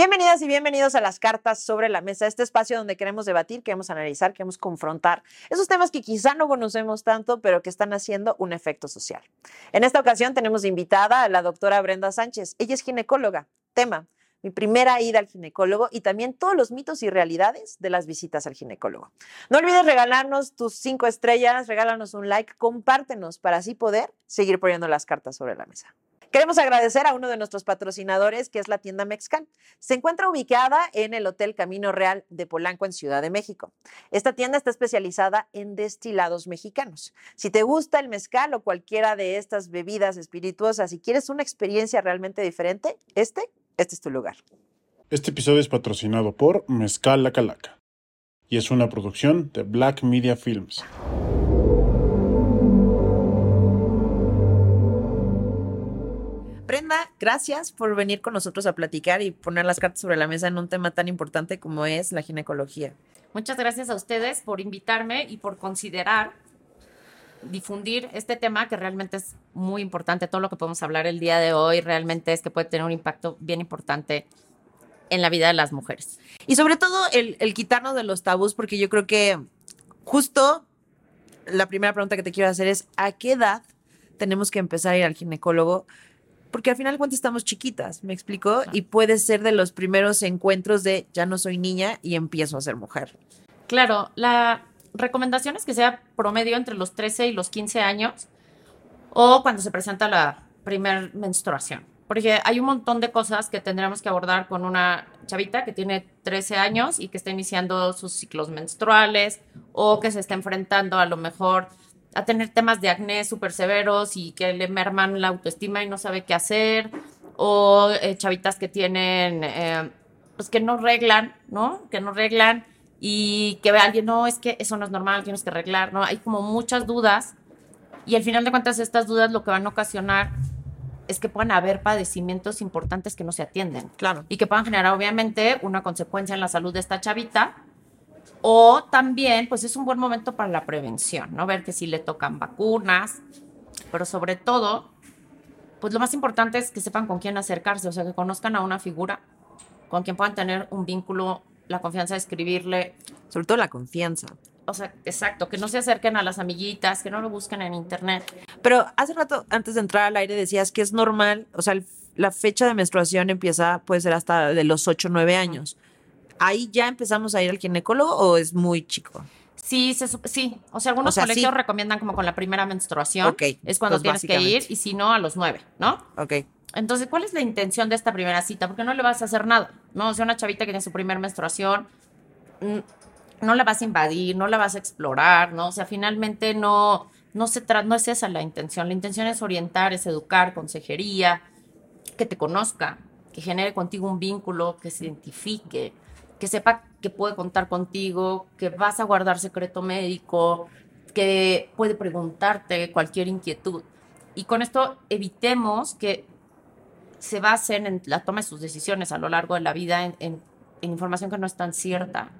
Bienvenidas y bienvenidos a las cartas sobre la mesa, este espacio donde queremos debatir, queremos analizar, queremos confrontar esos temas que quizá no conocemos tanto, pero que están haciendo un efecto social. En esta ocasión tenemos invitada a la doctora Brenda Sánchez. Ella es ginecóloga. Tema, mi primera ida al ginecólogo y también todos los mitos y realidades de las visitas al ginecólogo. No olvides regalarnos tus cinco estrellas, regálanos un like, compártenos para así poder seguir poniendo las cartas sobre la mesa. Queremos agradecer a uno de nuestros patrocinadores, que es la tienda Mexcan. Se encuentra ubicada en el Hotel Camino Real de Polanco, en Ciudad de México. Esta tienda está especializada en destilados mexicanos. Si te gusta el mezcal o cualquiera de estas bebidas espirituosas y quieres una experiencia realmente diferente, este, este es tu lugar. Este episodio es patrocinado por Mezcal La Calaca y es una producción de Black Media Films. Brenda, gracias por venir con nosotros a platicar y poner las cartas sobre la mesa en un tema tan importante como es la ginecología. Muchas gracias a ustedes por invitarme y por considerar difundir este tema que realmente es muy importante. Todo lo que podemos hablar el día de hoy realmente es que puede tener un impacto bien importante en la vida de las mujeres. Y sobre todo el, el quitarnos de los tabús, porque yo creo que justo la primera pregunta que te quiero hacer es, ¿a qué edad tenemos que empezar a ir al ginecólogo? Porque al final de cuentas estamos chiquitas, ¿me explico? Y puede ser de los primeros encuentros de ya no soy niña y empiezo a ser mujer. Claro, la recomendación es que sea promedio entre los 13 y los 15 años o cuando se presenta la primer menstruación. Porque hay un montón de cosas que tendremos que abordar con una chavita que tiene 13 años y que está iniciando sus ciclos menstruales o que se está enfrentando a lo mejor a tener temas de acné súper severos y que le merman la autoestima y no sabe qué hacer, o eh, chavitas que tienen, eh, pues que no reglan, ¿no? Que no reglan y que ve a alguien, no, es que eso no es normal, tienes que arreglar, ¿no? Hay como muchas dudas y al final de cuentas estas dudas lo que van a ocasionar es que puedan haber padecimientos importantes que no se atienden. Claro. Y que puedan generar obviamente una consecuencia en la salud de esta chavita o también, pues es un buen momento para la prevención, ¿no? Ver que si le tocan vacunas, pero sobre todo, pues lo más importante es que sepan con quién acercarse, o sea, que conozcan a una figura con quien puedan tener un vínculo, la confianza de escribirle. Sobre todo la confianza. O sea, exacto, que no se acerquen a las amiguitas, que no lo busquen en internet. Pero hace rato, antes de entrar al aire, decías que es normal, o sea, la fecha de menstruación empieza, puede ser hasta de los 8 o 9 años ahí ya empezamos a ir al ginecólogo o es muy chico? Sí, sí. O sea, algunos colegios recomiendan como con la primera menstruación. Ok. Es cuando tienes que ir y si no, a los nueve, ¿no? Ok. Entonces, ¿cuál es la intención de esta primera cita? Porque no le vas a hacer nada, ¿no? O sea, una chavita que tiene su primera menstruación, no la vas a invadir, no la vas a explorar, ¿no? O sea, finalmente no, no, se no es esa la intención. La intención es orientar, es educar, consejería, que te conozca, que genere contigo un vínculo, que se identifique, que sepa que puede contar contigo, que vas a guardar secreto médico, que puede preguntarte cualquier inquietud. Y con esto evitemos que se basen en la toma de sus decisiones a lo largo de la vida en, información que no es tan cierta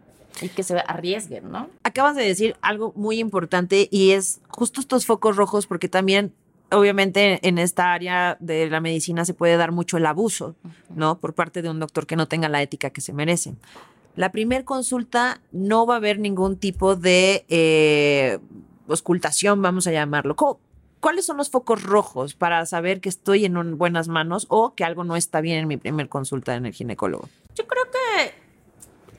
y que se arriesguen, ¿no? Acabas de decir algo muy importante y es justo estos focos rojos porque también obviamente en esta área de la medicina se puede dar mucho el abuso, ¿no? Por parte de un doctor que no tenga la ética que se merece. La primera consulta no va a haber ningún tipo de eh, oscultación, vamos a llamarlo. ¿Cuáles son los focos rojos para saber que estoy en buenas manos o que algo no está bien en mi primer consulta en el ginecólogo? Yo creo que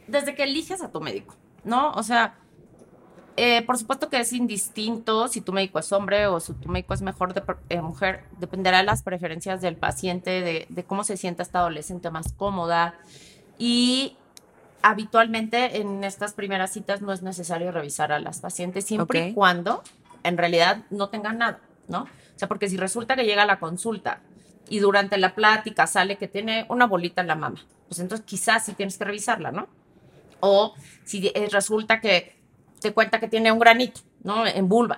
desde que eliges a tu médico, ¿no? O sea, eh, por supuesto que es indistinto si tu médico es hombre o si tu médico es mejor de eh, mujer, dependerá de las preferencias del paciente, de, de, cómo se sienta esta adolescente más cómoda. Y habitualmente en estas primeras citas no es necesario revisar a las pacientes siempre y cuando en realidad no tengan nada, ¿no? O sea, porque si resulta que llega a la consulta y durante la plática sale que tiene una bolita en la mama, pues entonces quizás sí tienes que revisarla, ¿no? O si eh, resulta que te cuenta que tiene un granito, ¿no? En vulva.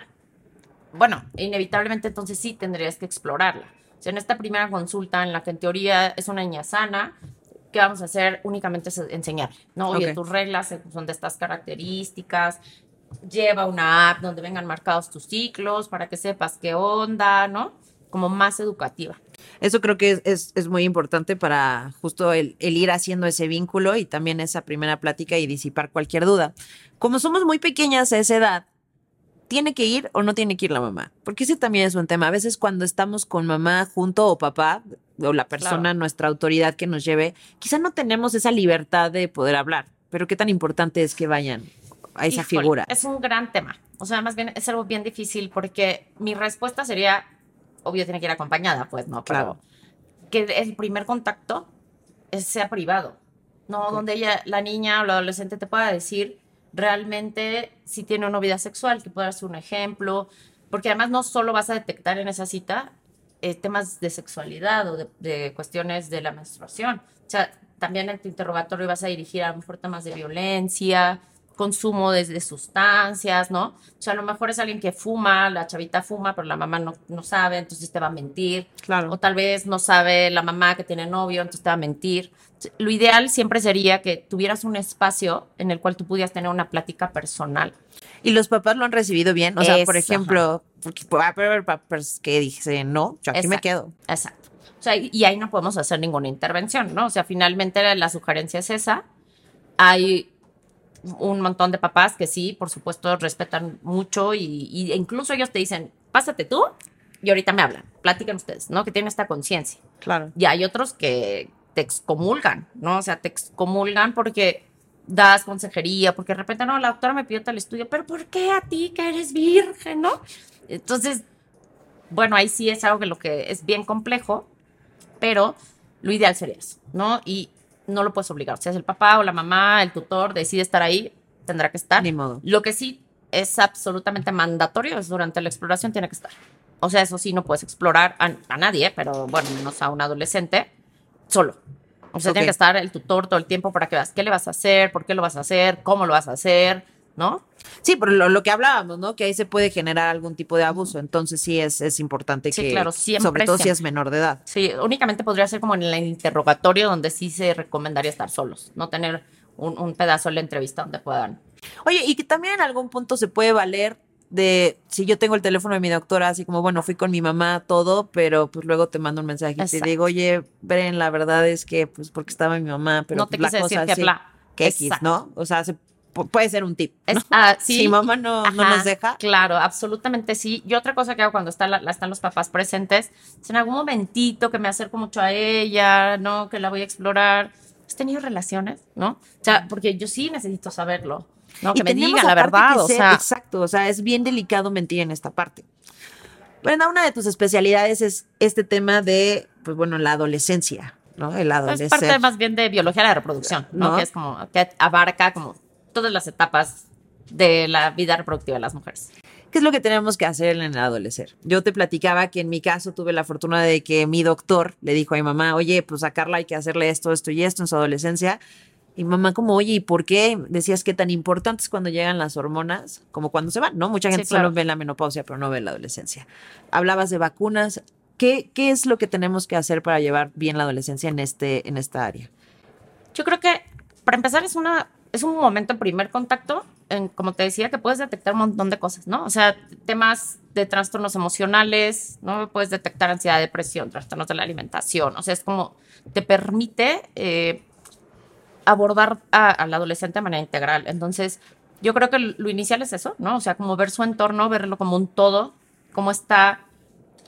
Bueno, inevitablemente entonces sí tendrías que explorarla. O sea, en esta primera consulta en la que en teoría es una niña sana, ¿qué vamos a hacer? Únicamente es enseñarle, ¿no? Oye, tus reglas son de estas características, lleva una app donde vengan marcados tus ciclos para que sepas qué onda, ¿no? Como más educativa. Eso creo que es, es, es muy importante para justo el, el, ir haciendo ese vínculo y también esa primera plática y disipar cualquier duda. Como somos muy pequeñas a esa edad, ¿tiene que ir o no tiene que ir la mamá? Porque ese también es un tema. A veces cuando estamos con mamá junto o papá o la persona, claro. nuestra autoridad que nos lleve, quizá no tenemos esa libertad de poder hablar, pero qué tan importante es que vayan a esa Híjole, figura. Es un gran tema. O sea, más bien es algo bien difícil porque mi respuesta sería, obvio, tiene que ir acompañada, pues, ¿no? Pero Claro. que el primer contacto es- sea privado, ¿no? Donde ella, la niña o la adolescente te pueda decir realmente si tiene una vida sexual, que pueda ser un ejemplo, porque además no solo vas a detectar en esa cita eh, temas de sexualidad o de, de cuestiones de la menstruación. O sea, también en tu interrogatorio vas a dirigir a lo mejor temas de violencia, consumo de, de sustancias, ¿no? O sea, a lo mejor es alguien que fuma, la chavita fuma, pero la mamá no, no sabe, entonces te va a mentir. Claro. O tal vez no sabe la mamá que tiene novio, entonces te va a mentir. Lo ideal siempre sería que tuvieras un espacio en el cual tú pudieras tener una plática personal. Y los papás lo han recibido bien. O sea, por Eso, ejemplo, papás que dicen, no, yo aquí me Exacto. quedo. Exacto. O sea, y y ahí no podemos hacer ninguna intervención, ¿no? O sea, finalmente la, la sugerencia es esa. Hay un montón de papás que sí, por supuesto, respetan mucho y, y incluso ellos te dicen, pásate tú y ahorita me hablan, platican ustedes, ¿no? Que tienen esta conciencia. Claro. Y hay otros que te excomulgan, ¿no? O sea, te excomulgan porque das consejería, porque de repente, no, la doctora me pidió tal estudio, pero ¿por qué a ti que eres virgen, no? Entonces, bueno, ahí sí es algo que lo que es bien complejo, pero lo ideal sería eso, ¿no? Y no lo puedes obligar. Si el papá o la mamá, el tutor decide estar ahí, tendrá que estar. Ni modo. Lo que sí es absolutamente mandatorio es durante la exploración tiene que estar. O sea, eso sí, no puedes explorar a, a nadie, pero bueno, menos a un adolescente, solo. O sea, Ok. tiene que estar el tutor todo el tiempo para que veas qué le vas a hacer, por qué lo vas a hacer, cómo lo vas a hacer, ¿no? Sí, pero lo, lo que hablábamos, ¿no? Que ahí se puede generar algún tipo de abuso. Entonces sí es, es importante Sí, que, claro, siempre, sobre todo si es menor de edad. Sí, únicamente podría ser como en el interrogatorio donde sí se recomendaría estar solos, no tener un, un pedazo de la entrevista donde puedan. Oye, y que también en algún punto se puede valer de si yo tengo el teléfono de mi doctora, así como, bueno, fui con mi mamá, todo, pero pues luego te mando un mensaje y te digo, oye, Bren, la verdad es que, pues porque estaba mi mamá, pero no te pues, quise la decir cosa que X. ¿no? O sea, se- puede ser un tip. Es- ah, sí. Si mamá no, no nos deja, Claro, absolutamente sí. Y otra cosa que hago cuando está la- la- están los papás presentes es en algún momentito que me acerco mucho a ella, ¿no? Que la voy a explorar. ¿Has tenido relaciones? ¿No? O sea, porque yo sí necesito saberlo, ¿no? Y Que me digan la verdad, o ser- sea. Exacto, o sea, es bien delicado mentir en esta parte. Brenda, una de tus especialidades es este tema de, pues bueno, la adolescencia, ¿no? El Es adolescencia. parte más bien de biología de la reproducción, ¿no? ¿No? Que es como, que abarca como todas las etapas de la vida reproductiva de las mujeres. ¿Qué es lo que tenemos que hacer en el adolecer? Yo te platicaba que en mi caso tuve la fortuna de que mi doctor le dijo a mi mamá, oye, pues a Carla hay que hacerle esto, esto y esto en su adolescencia. Y mamá como, oye, ¿y por qué? Decías que tan importante es cuando llegan las hormonas como cuando se van, ¿no? Mucha Sí, gente claro. solo ve la menopausia, pero no ve la adolescencia. Hablabas de vacunas. ¿Qué, ¿Qué es lo que tenemos que hacer para llevar bien la adolescencia en, este, en esta área? Yo creo que, para empezar, es, una, es un momento, primer contacto, como te decía, que puedes detectar un montón de cosas, ¿no? O sea, temas de trastornos emocionales, ¿no? Puedes detectar ansiedad, depresión, trastornos de la alimentación. O sea, es como te permite eh, abordar al adolescente de manera integral. Entonces, yo creo que lo inicial es eso, ¿no? O sea, como ver su entorno, verlo como un todo, cómo está.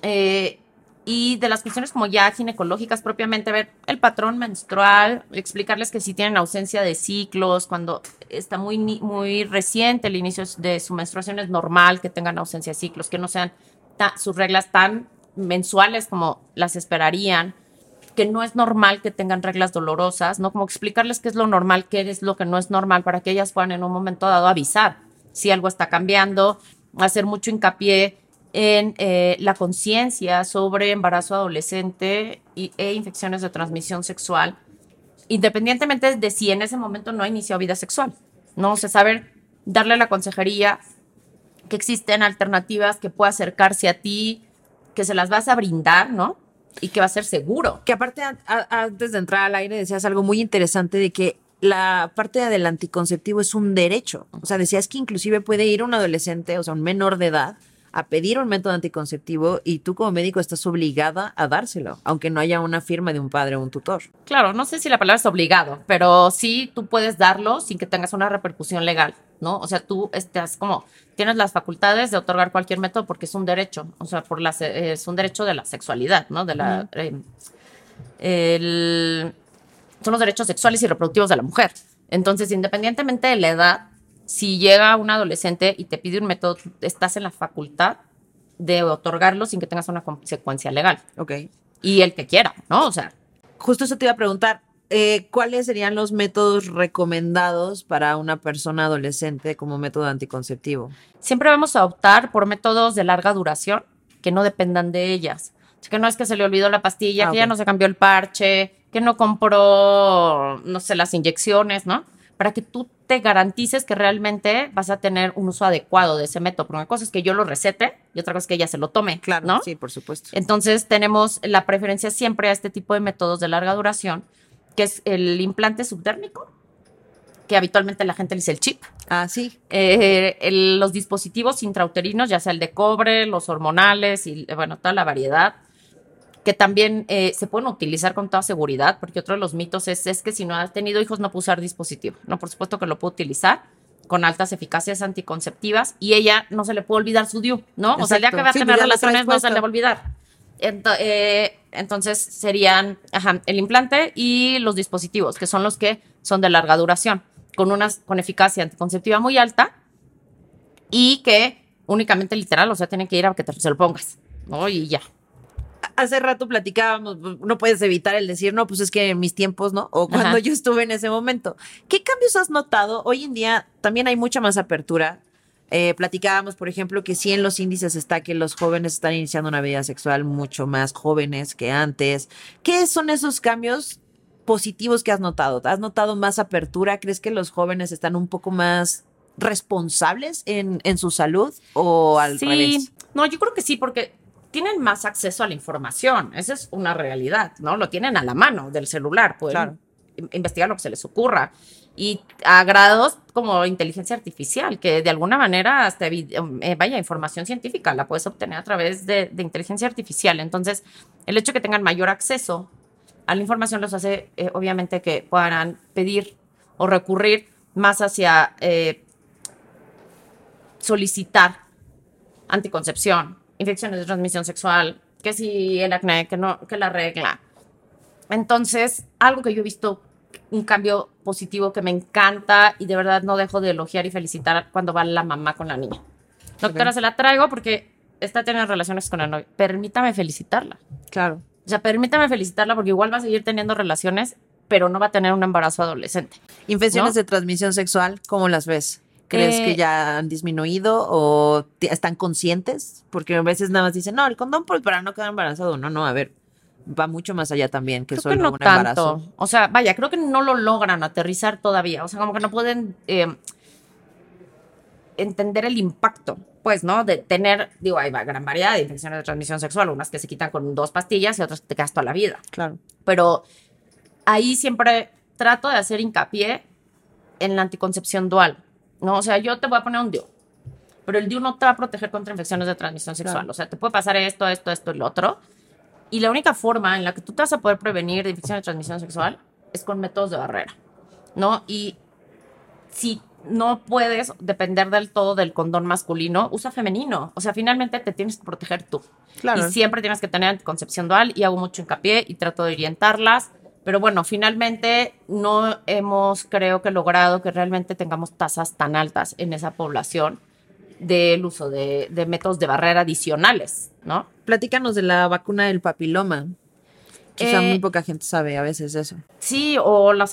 eh, y de las cuestiones como ya ginecológicas propiamente, ver el patrón menstrual, explicarles que si tienen ausencia de ciclos, cuando está muy, muy reciente el inicio de su menstruación es normal que tengan ausencia de ciclos, que no sean ta- sus reglas tan mensuales como las esperarían, que no es normal que tengan reglas dolorosas, ¿no? Como explicarles qué es lo normal, qué es lo que no es normal, para que ellas puedan en un momento dado avisar si algo está cambiando, hacer mucho hincapié en eh, la conciencia sobre embarazo adolescente y, e infecciones de transmisión sexual, independientemente de si en ese momento no ha iniciado vida sexual, ¿no? O sea, saber darle la consejería que existen alternativas que pueda acercarse a ti, que se las vas a brindar, ¿no? Y que va a ser seguro. Que aparte, antes de entrar al aire, decías algo muy interesante de que la parte del anticonceptivo es un derecho. O sea, decías que inclusive puede ir un adolescente, o sea, un menor de edad, a pedir un método anticonceptivo y tú como médico estás obligada a dárselo, aunque no haya una firma de un padre o un tutor. Claro, no sé si la palabra es obligado, pero sí tú puedes darlo sin que tengas una repercusión legal, ¿no? O sea, tú estás como, tienes las facultades de otorgar cualquier método porque es un derecho, o sea, por la, es un derecho de la sexualidad, ¿no? De la, eh, el, son los derechos sexuales y reproductivos de la mujer. Entonces, independientemente de la edad, si llega un adolescente y te pide un método, estás en la facultad de otorgarlo sin que tengas una consecuencia legal. Ok. Y el que quiera, ¿no? O sea. Justo eso te iba a preguntar. Eh, ¿Cuáles serían los métodos recomendados para una persona adolescente como método anticonceptivo? Siempre vamos a optar por métodos de larga duración que no dependan de ellas. que no es que se le olvidó la pastilla, ah, que ya no se cambió el parche, que no compró, no sé, las inyecciones, ¿no? Para que tú te garantices que realmente vas a tener un uso adecuado de ese método. Porque una cosa es que yo lo recete y otra cosa es que ella se lo tome. Claro, ¿no? sí, por supuesto. Entonces tenemos la preferencia siempre a este tipo de métodos de larga duración, que es el implante subdérmico, que habitualmente la gente le dice el chip. Ah, sí. Eh, los dispositivos intrauterinos, ya sea el de cobre, los hormonales y, bueno, toda la variedad que también eh, se pueden utilizar con toda seguridad, porque otro de los mitos es, es que si no has tenido hijos no puede usar dispositivo. No, por supuesto que lo puede utilizar con altas eficacias anticonceptivas y ella no se le puede olvidar su DIU, ¿no? O sea, el día que va a tener relaciones no se le va a olvidar. Eh, entonces serían el implante y los dispositivos, que son los que son de larga duración, con, unas, con eficacia anticonceptiva muy alta y que únicamente literal, o sea, tienen que ir a que te, se lo pongas, ¿no? Y ya, hace rato platicábamos, no puedes evitar el decir, no, pues es que en mis tiempos, ¿no? O cuando yo estuve en ese momento. ¿Qué cambios has notado? Hoy en día también hay mucha más apertura. Eh, platicábamos, por ejemplo, que sí en los índices está que los jóvenes están iniciando una vida sexual mucho más jóvenes que antes. ¿Qué son esos cambios positivos que has notado? ¿Has notado más apertura? ¿Crees que los jóvenes están un poco más responsables en, en su salud o al sí. No, yo creo que sí, porque tienen más acceso a la información. Esa es una realidad, ¿no? Lo tienen a la mano del celular, pueden investigar lo que se les ocurra. Y a grados como inteligencia artificial, que de alguna manera hasta, eh, vaya, información científica la puedes obtener a través de, inteligencia artificial. Entonces, el hecho de que tengan mayor acceso a la información los hace, eh, obviamente, que puedan pedir o recurrir más hacia eh, solicitar anticoncepción, infecciones de transmisión sexual, que si el acné, que no, que la regla. Entonces, algo que yo he visto, un cambio positivo que me encanta y de verdad no dejo de elogiar y felicitar cuando va la mamá con la niña. Doctora, se la traigo porque está teniendo relaciones con el novio. Permítame felicitarla. Claro. O sea, permítame felicitarla porque igual va a seguir teniendo relaciones, pero no va a tener un embarazo adolescente. Infecciones de transmisión sexual, ¿cómo las ves? ¿Crees que eh, ya han disminuido o están conscientes? Porque a veces nada más dicen, no, el condón para no quedar embarazado. No, no, a ver, va mucho más allá también que solo un embarazo. O sea, vaya, creo que no lo logran aterrizar todavía. O sea, como que no pueden eh, entender el impacto, pues, ¿no? De tener, digo, hay gran variedad de infecciones de transmisión sexual, unas que se quitan con dos pastillas y otras que te quedas toda la vida. Claro. Pero ahí siempre trato de hacer hincapié en la anticoncepción dual. ¿No? O sea, yo te voy a poner un DIU, pero el DIU no te va a proteger contra infecciones de transmisión sexual. O sea, te puede pasar esto, esto, esto y lo otro. Y la única forma en la que tú te vas a poder prevenir de infecciones de transmisión sexual es con métodos de barrera, ¿no? Y si no puedes depender del todo del condón masculino, usa femenino. O sea, finalmente te tienes que proteger tú. Claro. Y siempre tienes que tener anticoncepción dual y hago mucho hincapié y trato de orientarlas pero bueno, finalmente no hemos, creo que, logrado que realmente tengamos tasas tan altas en esa población del uso de, métodos de barrera adicionales, ¿no? Platícanos de la vacuna del papiloma. Quizá muy eh, poca gente sabe a veces eso. Sí, o los,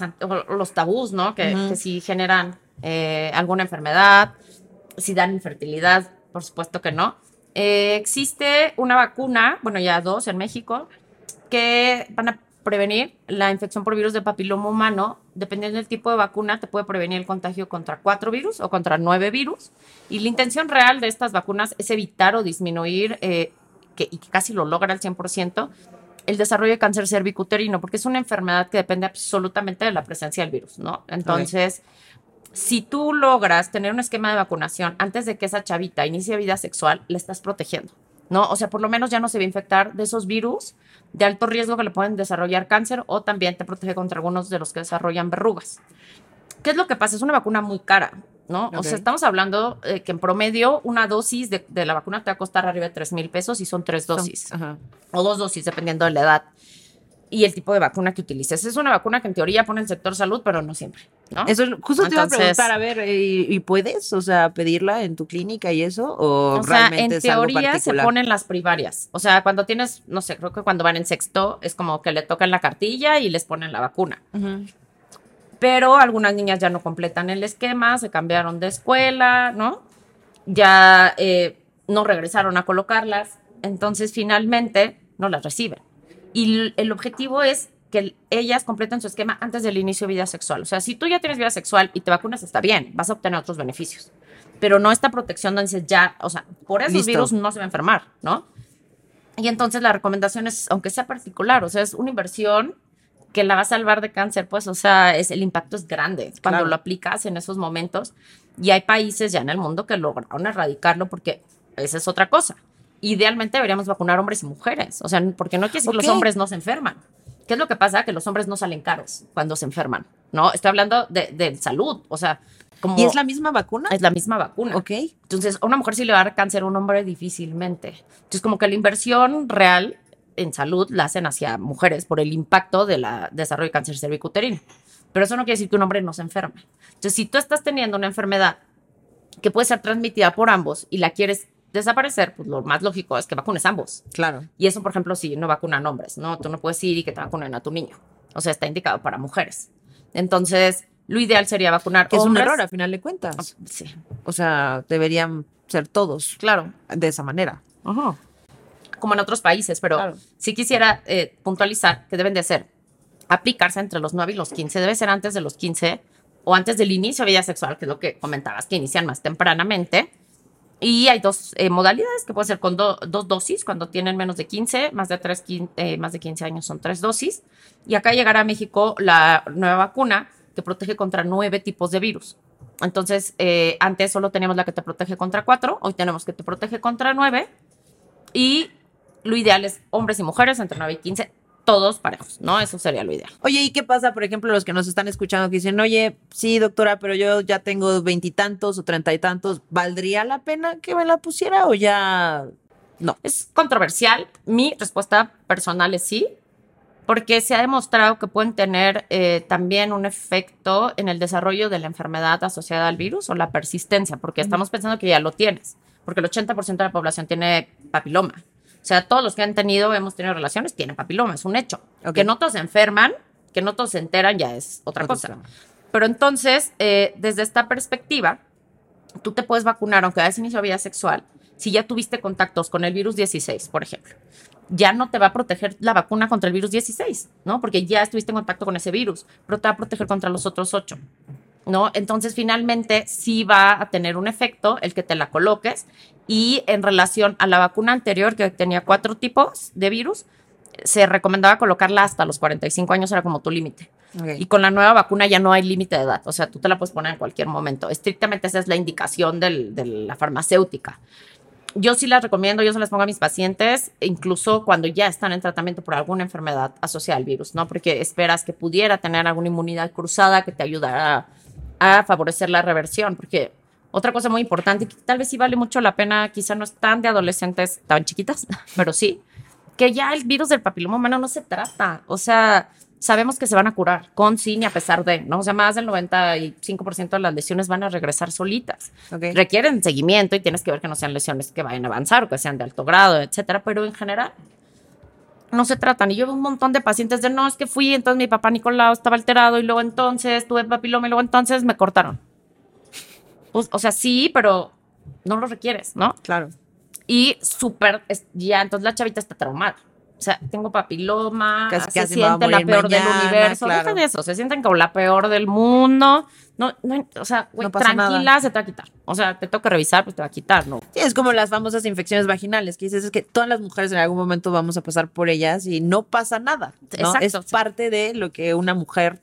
los tabús, ¿no? Que, si generan eh, alguna enfermedad, si dan infertilidad, por supuesto que no. Eh, existe una vacuna, bueno, ya dos en México, que van a prevenir la infección por virus de papiloma humano, dependiendo del tipo de vacuna, te puede prevenir el contagio contra cuatro virus o contra nueve virus. Y la intención real de estas vacunas es evitar o disminuir, eh, que, y que casi lo logra al 100%, el desarrollo de cáncer cervicuterino, porque es una enfermedad que depende absolutamente de la presencia del virus, ¿no? Entonces, si tú logras tener un esquema de vacunación antes de que esa chavita inicie vida sexual, le estás protegiendo, ¿no? O sea, por lo menos ya no se va a infectar de esos virus de alto riesgo que le pueden desarrollar cáncer o también te protege contra algunos de los que desarrollan verrugas. ¿Qué es lo que pasa? Es una vacuna muy cara, ¿no? O sea, estamos hablando eh, que en promedio una dosis de, de la vacuna te va a costar arriba de 3 mil pesos y son tres dosis o dos dosis, dependiendo de la edad y el tipo de vacuna que utilices. Es una vacuna que en teoría pone el sector salud, pero no siempre, ¿no? Eso justo te iba a preguntar, a ver, eh, ¿y, y puedes, o sea, pedirla en tu clínica y eso? ¿O, O sea, realmente en es algo teoría se ponen las primarias. O sea, cuando tienes, no sé, creo que cuando van en sexto es como que le tocan la cartilla y les ponen la vacuna. Pero algunas niñas ya no completan el esquema, se cambiaron de escuela, ¿no? Ya eh, no regresaron a colocarlas. Entonces, finalmente, no las reciben. Y el objetivo es que ellas completen su esquema antes del inicio de vida sexual. O sea, si tú ya tienes vida sexual y te vacunas, está bien, vas a obtener otros beneficios. Pero no esta protección donde dices ya, o sea, por esos Listo. virus no se va a enfermar, ¿no? Y entonces la recomendación es, aunque sea particular, o sea, es una inversión que la va a salvar de cáncer, pues, o sea, es, el impacto es grande cuando lo aplicas en esos momentos. Y hay países ya en el mundo que lograron erradicarlo porque esa es otra cosa. Idealmente deberíamos vacunar hombres y mujeres, o sea, porque no quiere decir que los hombres no se enferman. ¿Qué es lo que pasa? Que los hombres no salen caros cuando se enferman, ¿no? Estoy hablando de, de salud, o sea, como... ¿Y es la misma vacuna? es la misma vacuna. Ok. Entonces, a una mujer sí le va a dar cáncer, a un hombre difícilmente. Entonces, como que la inversión real en salud la hacen hacia mujeres por el impacto del desarrollo de cáncer cervicuterino. Pero eso no quiere decir que un hombre no se enferme. Entonces, si tú estás teniendo una enfermedad que puede ser transmitida por ambos y la quieres desaparecer, pues lo más lógico es que vacunes ambos. Claro. Y eso, por ejemplo, si no vacunan hombres, ¿no? Tú no puedes ir y que te vacunen a tu niño. O sea, está indicado para mujeres. Entonces, lo ideal sería vacunar Que es un hombres. error a final de cuentas. Sí, O sea, deberían ser todos claro. de esa manera. como en otros países, pero Claro. sí quisiera eh, puntualizar que deben de ser aplicarse entre los 9 y los 15, debe ser antes de los 15 o antes del inicio de vida sexual, que es lo que comentabas, que inician más tempranamente. Y hay dos eh, modalidades, que puede ser con do- dos dosis, cuando tienen menos de 15, más de, tres, quin- eh, más de 15 años son tres dosis. Y acá llegará a México la nueva vacuna que protege contra nueve tipos de virus. Entonces, eh, antes solo teníamos la que te protege contra cuatro, hoy tenemos que te protege contra nueve. Y lo ideal es hombres y mujeres entre 9 y 15, todos parejos, ¿no? Eso sería lo ideal. Oye, ¿y qué pasa, por ejemplo, los que nos están escuchando que dicen, oye, sí, doctora, pero yo ya tengo veintitantos o treinta y tantos, ¿valdría la pena que me la pusiera o ya no? Es controversial. Mi respuesta personal es sí, porque se ha demostrado que pueden tener eh, también un efecto en el desarrollo de la enfermedad asociada al virus o la persistencia, porque estamos pensando que ya lo tienes, porque el 80% de la población tiene papiloma. O sea, todos los que han tenido, hemos tenido relaciones, tienen papiloma, es un hecho. Ok. Que no todos se enferman, que no todos se enteran, ya es otra Otro cosa. tema. Pero entonces, eh, desde esta perspectiva, tú te puedes vacunar, aunque hayas iniciado vida sexual, si ya tuviste contactos con el virus 16, por ejemplo. Ya no te va a proteger la vacuna contra el virus 16, ¿no? Porque ya estuviste en contacto con ese virus, pero te va a proteger contra los otros 8, ¿no? Entonces, finalmente, sí va a tener un efecto el que te la coloques. Y en relación a la vacuna anterior, que tenía cuatro tipos de virus, se recomendaba colocarla hasta los 45 años, era como tu límite. Y con la nueva vacuna ya no hay límite de edad, o sea, tú te la puedes poner en cualquier momento. Estrictamente esa es la indicación del- de la farmacéutica. Yo sí las recomiendo, yo se las pongo a mis pacientes, incluso cuando ya están en tratamiento por alguna enfermedad asociada al virus, ¿no? Porque esperas que pudiera tener alguna inmunidad cruzada que te ayudara a, a favorecer la reversión, porque otra cosa muy importante, que tal vez sí vale mucho la pena, quizá no es tan de adolescentes tan chiquitas, pero sí, que ya el virus del papiloma humano no se trata. O sea, sabemos que se van a curar con, sin y a pesar de, ¿no? O sea, más del 95% de las lesiones van a regresar solitas. Ok. Requieren seguimiento y tienes que ver que no sean lesiones que vayan a avanzar o que sean de alto grado, etcétera, pero en general no se tratan. Y yo veo un montón de pacientes de no, es que fui, entonces mi papá Nicolau estaba alterado y luego entonces tuve papiloma y luego entonces me cortaron. Pues, o sea, sí, pero no lo requieres, ¿no? Claro. Y súper, ya, entonces la chavita está traumada. O sea, tengo papiloma, Casi- se casi siente la peor del mañana, universo. claro. Deja de eso, se sienten como la peor del mundo. No, no, o sea, güey, No tranquila, nada. se te va a quitar. O sea, te toca revisar, pues te va a quitar, ¿no? Sí, es como las famosas infecciones vaginales, que dices, es que todas las mujeres en algún momento vamos a pasar por ellas y no pasa nada. ¿no? Exacto, es sí. parte de lo que una mujer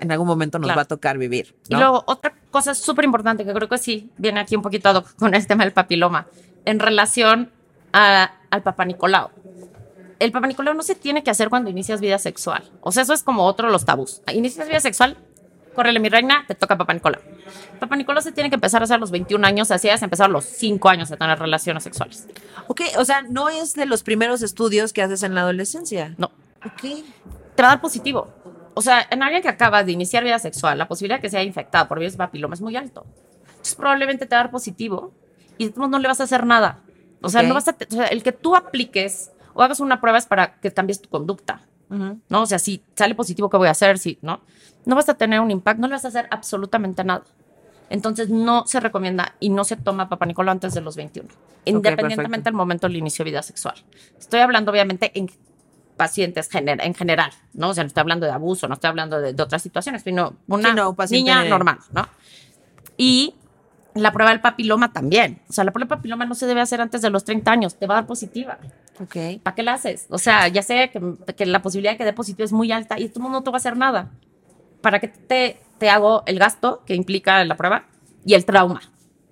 en algún momento nos Claro. va a tocar vivir. Y luego, otra cosa súper importante que creo que sí viene aquí un poquito ad hoc con el tema del papiloma en relación a- al papá Nicolau. El papá Nicolau no se tiene que hacer cuando inicias vida sexual. O sea, eso es como otro de los tabús. Inicias vida sexual, córrele mi reina, te toca papá Nicolau. Papá Nicolau se tiene que empezar a hacer a los 21 años, así es empezar a los 5 años a tener relaciones sexuales. Ok, o sea, no es de los primeros estudios que haces en la adolescencia. No, Ok. te va a dar positivo. O sea, en alguien que acaba de iniciar vida sexual, la posibilidad de que sea infectado por virus papiloma es muy alto. Entonces, probablemente te va a dar positivo y no le vas a hacer nada. O sea, no vas a o sea, el que tú apliques o hagas una prueba es para que cambies tu conducta. ¿no? O sea, si sale positivo, ¿qué voy a hacer? Si, ¿no? No vas a tener un impacto, no le vas a hacer absolutamente nada. Entonces, no se recomienda y no se toma papá Nicolau antes de los 21, independientemente perfecto. del momento del inicio de vida sexual. Estoy hablando, obviamente, en pacientes gener- en general, ¿no? O sea, no estoy hablando de abuso, no estoy hablando de, de otras situaciones, sino una Sí, no, niña de- normal, ¿no? Y la prueba del papiloma también. O sea, la prueba del papiloma no se debe hacer antes de los 30 años, te va a dar positiva. Ok. ¿Para qué la haces? O sea, ya sé que, que la posibilidad de que dé positivo es muy alta y todo el mundo no te va a hacer nada. ¿Para qué te, te hago el gasto que implica la prueba y el trauma?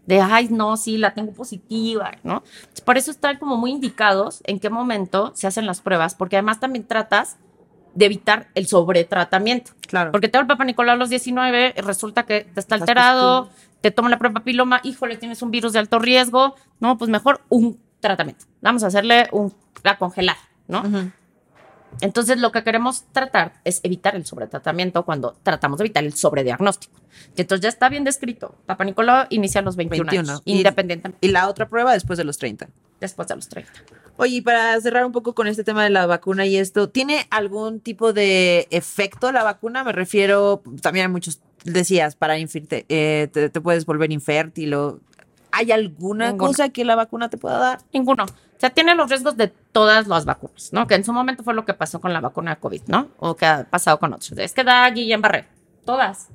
De, ay, no, sí, la tengo positiva, ¿no? Por eso están como muy indicados en qué momento se hacen las pruebas, porque además también tratas de evitar el sobretratamiento. Claro. Porque te da el Papa Nicolau a los 19, y resulta que te está alterado, te toman la prueba papiloma, híjole, tienes un virus de alto riesgo, no, pues mejor un tratamiento. Vamos a hacerle un, a congelar, ¿no? Ujú. Entonces, lo que queremos tratar es evitar el sobretratamiento cuando tratamos de evitar el sobrediagnóstico. Y entonces ya está bien descrito. Papa Nicolau inicia a los 21, 21. años, independientemente Y la otra prueba después de los 30. después de los 30. Oye, y para cerrar un poco con este tema de la vacuna y esto, ¿tiene algún tipo de efecto la vacuna? Me refiero, también hay muchos, decías, para infirte, eh, te, te puedes volver infértil o... ¿Hay alguna Ninguna. cosa que la vacuna te pueda dar? Ninguno. O sea, tiene los riesgos de todas las vacunas, ¿no? Que en su momento fue lo que pasó con la vacuna de COVID, ¿no? O que ha pasado con otros. Es que da Guillain-Barré. Todas.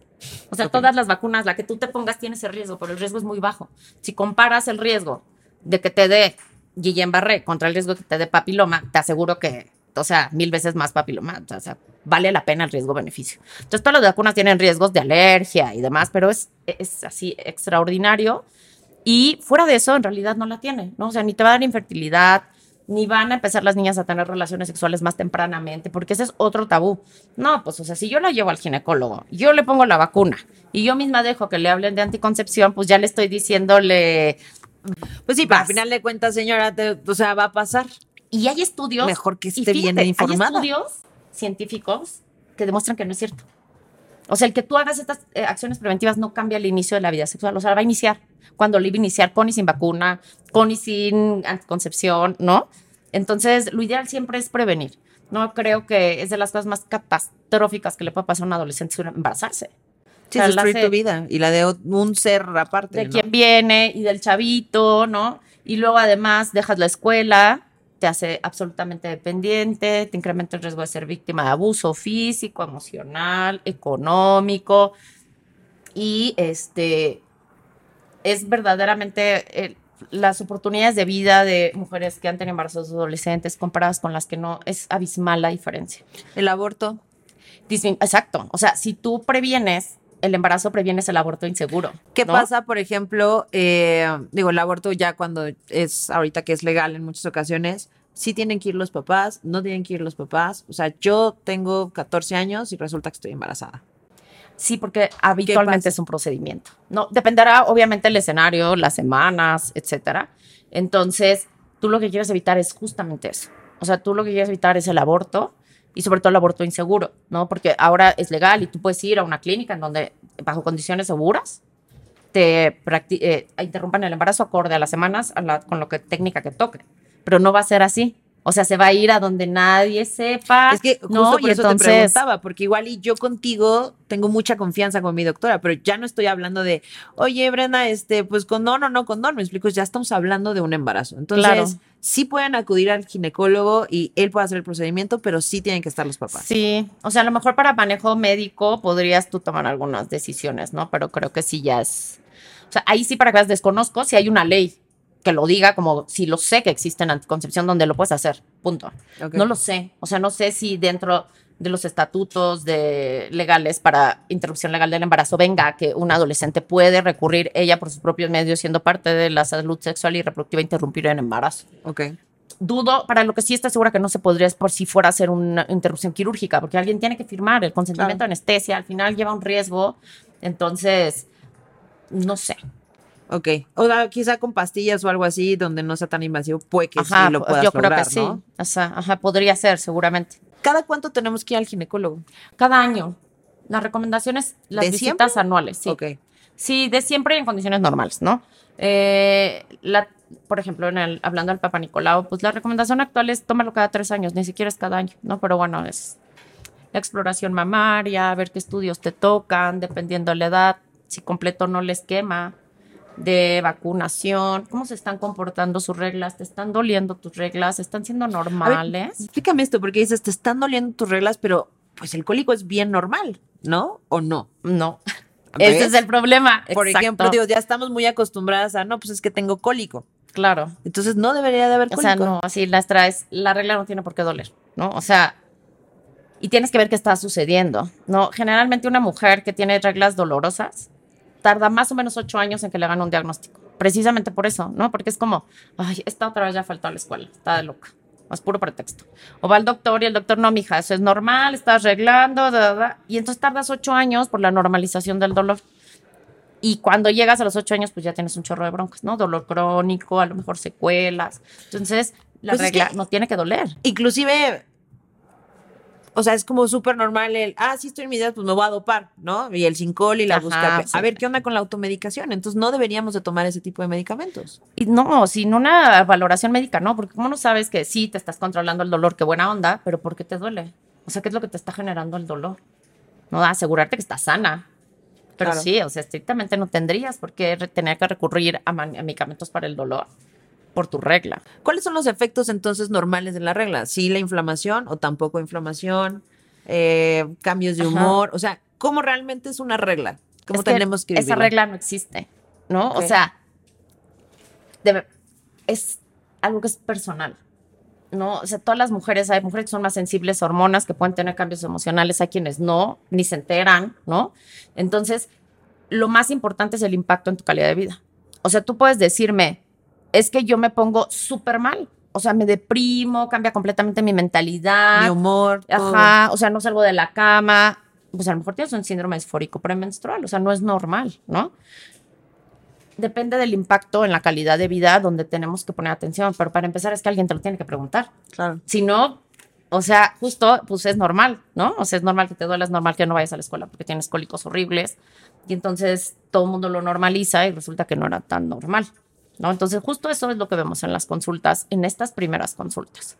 O sea, Ok. todas las vacunas, la que tú te pongas tiene ese riesgo, pero el riesgo es muy bajo. Si comparas el riesgo de que te dé Guillain-Barré contra el riesgo que te dé papiloma, te aseguro que, o sea, mil veces más papiloma. O sea, vale la pena el riesgo-beneficio. Entonces, todas las vacunas tienen riesgos de alergia y demás, pero es, es así extraordinario. Y fuera de eso, en realidad no la tiene, ¿no? O sea, ni te va a dar infertilidad, ni van a empezar las niñas a tener relaciones sexuales más tempranamente, porque ese es otro tabú. No, pues, o sea, si yo la llevo al ginecólogo, yo le pongo la vacuna y yo misma dejo que le hablen de anticoncepción, pues ya le estoy diciéndole. Pues sí, pero al final de cuentas, señora, te- o sea, va a pasar. Y hay estudios. Mejor que esté bien informada. Hay estudios científicos que demuestran que no es cierto. O sea, el que tú hagas estas eh, acciones preventivas no cambia el inicio de la vida sexual. O sea, va a iniciar cuando le iba a iniciar con y sin vacuna, con y sin anticoncepción, ¿no? Entonces, lo ideal siempre es prevenir. No creo que es de las cosas más catastróficas que le puede pasar a un adolescente es embarazarse. Sí, O sea, destruir hace- tu vida y la de un ser aparte. de ¿no? quién viene y del chavito, ¿no? Y luego además dejas la escuela, te hace absolutamente dependiente, te incrementa el riesgo de ser víctima de abuso físico, emocional, económico. Y este es verdaderamente eh, las oportunidades de vida de mujeres que han tenido embarazos adolescentes comparadas con las que no, es abismal la diferencia. El aborto. Exacto. O sea, si tú previenes el embarazo, previenes el aborto inseguro. ¿Qué ¿no? pasa, por ejemplo, eh, digo, el aborto ya cuando es ahorita que es legal en muchas ocasiones, sí tienen que ir los papás, no tienen que ir los papás. O sea, yo tengo 14 años y resulta que estoy embarazada. Sí, porque habitualmente es un procedimiento. No, dependerá obviamente el escenario, las semanas, etcétera. Entonces, tú lo que quieres evitar es justamente eso. O sea, tú lo que quieres evitar es el aborto y sobre todo el aborto inseguro, ¿no? Porque ahora es legal y tú puedes ir a una clínica en donde, bajo condiciones seguras, te eh, interrumpan el embarazo acorde a las semanas a la- con lo que técnica que toque. Pero no va a ser así. O sea, se va a ir a donde nadie sepa. Es que justo ¿no? por Y eso te entonces- preguntaba, porque igual y yo contigo tengo mucha confianza con mi doctora, pero ya no estoy hablando de, oye, Brenda, este, pues condón o no condón, me explico, ya estamos hablando de un embarazo. Entonces, Claro. Sí pueden acudir al ginecólogo y él puede hacer el procedimiento, pero sí tienen que estar los papás. Sí, o sea, a lo mejor para manejo médico podrías tú tomar algunas decisiones, ¿no? Pero creo que sí ya es. O sea, ahí sí para que veas, desconozco si hay una ley que lo diga, como si lo sé que existe en anticoncepción donde lo puedes hacer, punto. No lo sé, o sea, no sé si dentro de los estatutos de legales para interrupción legal del embarazo venga que una adolescente puede recurrir ella por sus propios medios siendo parte de la salud sexual y reproductiva interrumpir en embarazo. Ok. Dudo, para lo que sí está segura que no se podría es por si fuera a hacer una interrupción quirúrgica, porque alguien tiene que firmar el consentimiento Claro. de anestesia, al final lleva un riesgo, entonces, no sé. Ok. O sea, quizá con pastillas o algo así donde no sea tan invasivo, puede que Ajá, sí lo puedas yo creo lograr, que sí. ¿no? O sea, ajá, podría ser, seguramente. ¿Cada cuánto tenemos que ir al ginecólogo? Cada año. Las recomendaciones, las ¿De visitas siempre? anuales, sí. Ok. Sí, de siempre y en condiciones normales, ¿no? Eh, la, por ejemplo, en el, hablando del Papa Nicolau, pues la recomendación actual es tómalo cada tres años, ni siquiera es cada año, ¿no? Pero bueno, es la exploración mamaria, ver qué estudios te tocan, dependiendo de la edad, si completo no les quema, de vacunación, cómo se están comportando sus reglas, te están doliendo tus reglas, están siendo A ver, normales. explícame esto, porque dices, te están doliendo tus reglas, pero pues el cólico es bien normal, ¿no? ¿O no? No, ¿Ves? ese es el problema. Por exacto. ejemplo, digo, ya estamos muy acostumbradas a, no, pues es que tengo cólico. claro. Entonces no debería de haber O cólico. sea, no, así las traes, la regla no tiene por qué doler, ¿no? O sea, y tienes que ver qué está sucediendo, ¿no? Generalmente una mujer que tiene reglas dolorosas tarda más o menos ocho años en que le hagan un diagnóstico, precisamente por eso, ¿no? Porque es como, ay, esta otra vez ya faltó a la escuela, está de loca, es puro pretexto. O va al doctor y el doctor, no, mija, eso es normal, estás arreglando, da, da, da", y entonces tardas ocho años por la normalización del dolor. Y cuando llegas a los ocho años, pues ya tienes un chorro de broncas, ¿no? Dolor crónico, a lo mejor secuelas. Entonces, la Pues es regla que- no tiene que doler. Inclusive, o sea, es como súper normal el, ah, sí estoy en mi edad, pues me voy a dopar, ¿no? Y el sincol y la busca. sí. A ver, ¿qué onda con la automedicación? Entonces no deberíamos de tomar ese tipo de medicamentos. Y no, sin una valoración médica, no, porque ¿cómo no sabes que sí te estás controlando el dolor? Qué buena onda, pero ¿por qué te duele? O sea, ¿qué es lo que te está generando el dolor? No, asegurarte que estás sana. Pero Claro. sí, o sea, estrictamente no tendrías por qué tener que recurrir a medicamentos para el dolor por tu regla. ¿Cuáles son los efectos entonces normales de la regla? ¿Sí la inflamación o tampoco inflamación? Eh, cambios de Ajá. humor. O sea, ¿cómo realmente es una regla? ¿Cómo Es que tenemos que Esa vivirla? regla no existe, ¿no? O sea, es algo que es personal, ¿no? O sea, todas las mujeres, hay mujeres que son más sensibles a hormonas, que pueden tener cambios emocionales, hay quienes no, ni se enteran, ¿no? Entonces, lo más importante es el impacto en tu calidad de vida. O sea, tú puedes decirme, es que yo me pongo súper mal, o sea, me deprimo, cambia completamente mi mentalidad. Mi humor. todo. Ajá, o sea, no salgo de la cama. Pues a lo mejor tienes un síndrome disfórico premenstrual, o sea, no es normal, ¿no? Depende del impacto en la calidad de vida donde tenemos que poner atención, pero para empezar es que alguien te lo tiene que preguntar. Claro. Si no, o sea, justo, pues es normal, ¿no? O sea, es normal que te duela, es normal que no vayas a la escuela porque tienes cólicos horribles y entonces todo el mundo lo normaliza y resulta que no era tan normal, ¿no? Entonces, justo eso es lo que vemos en las consultas, en estas primeras consultas.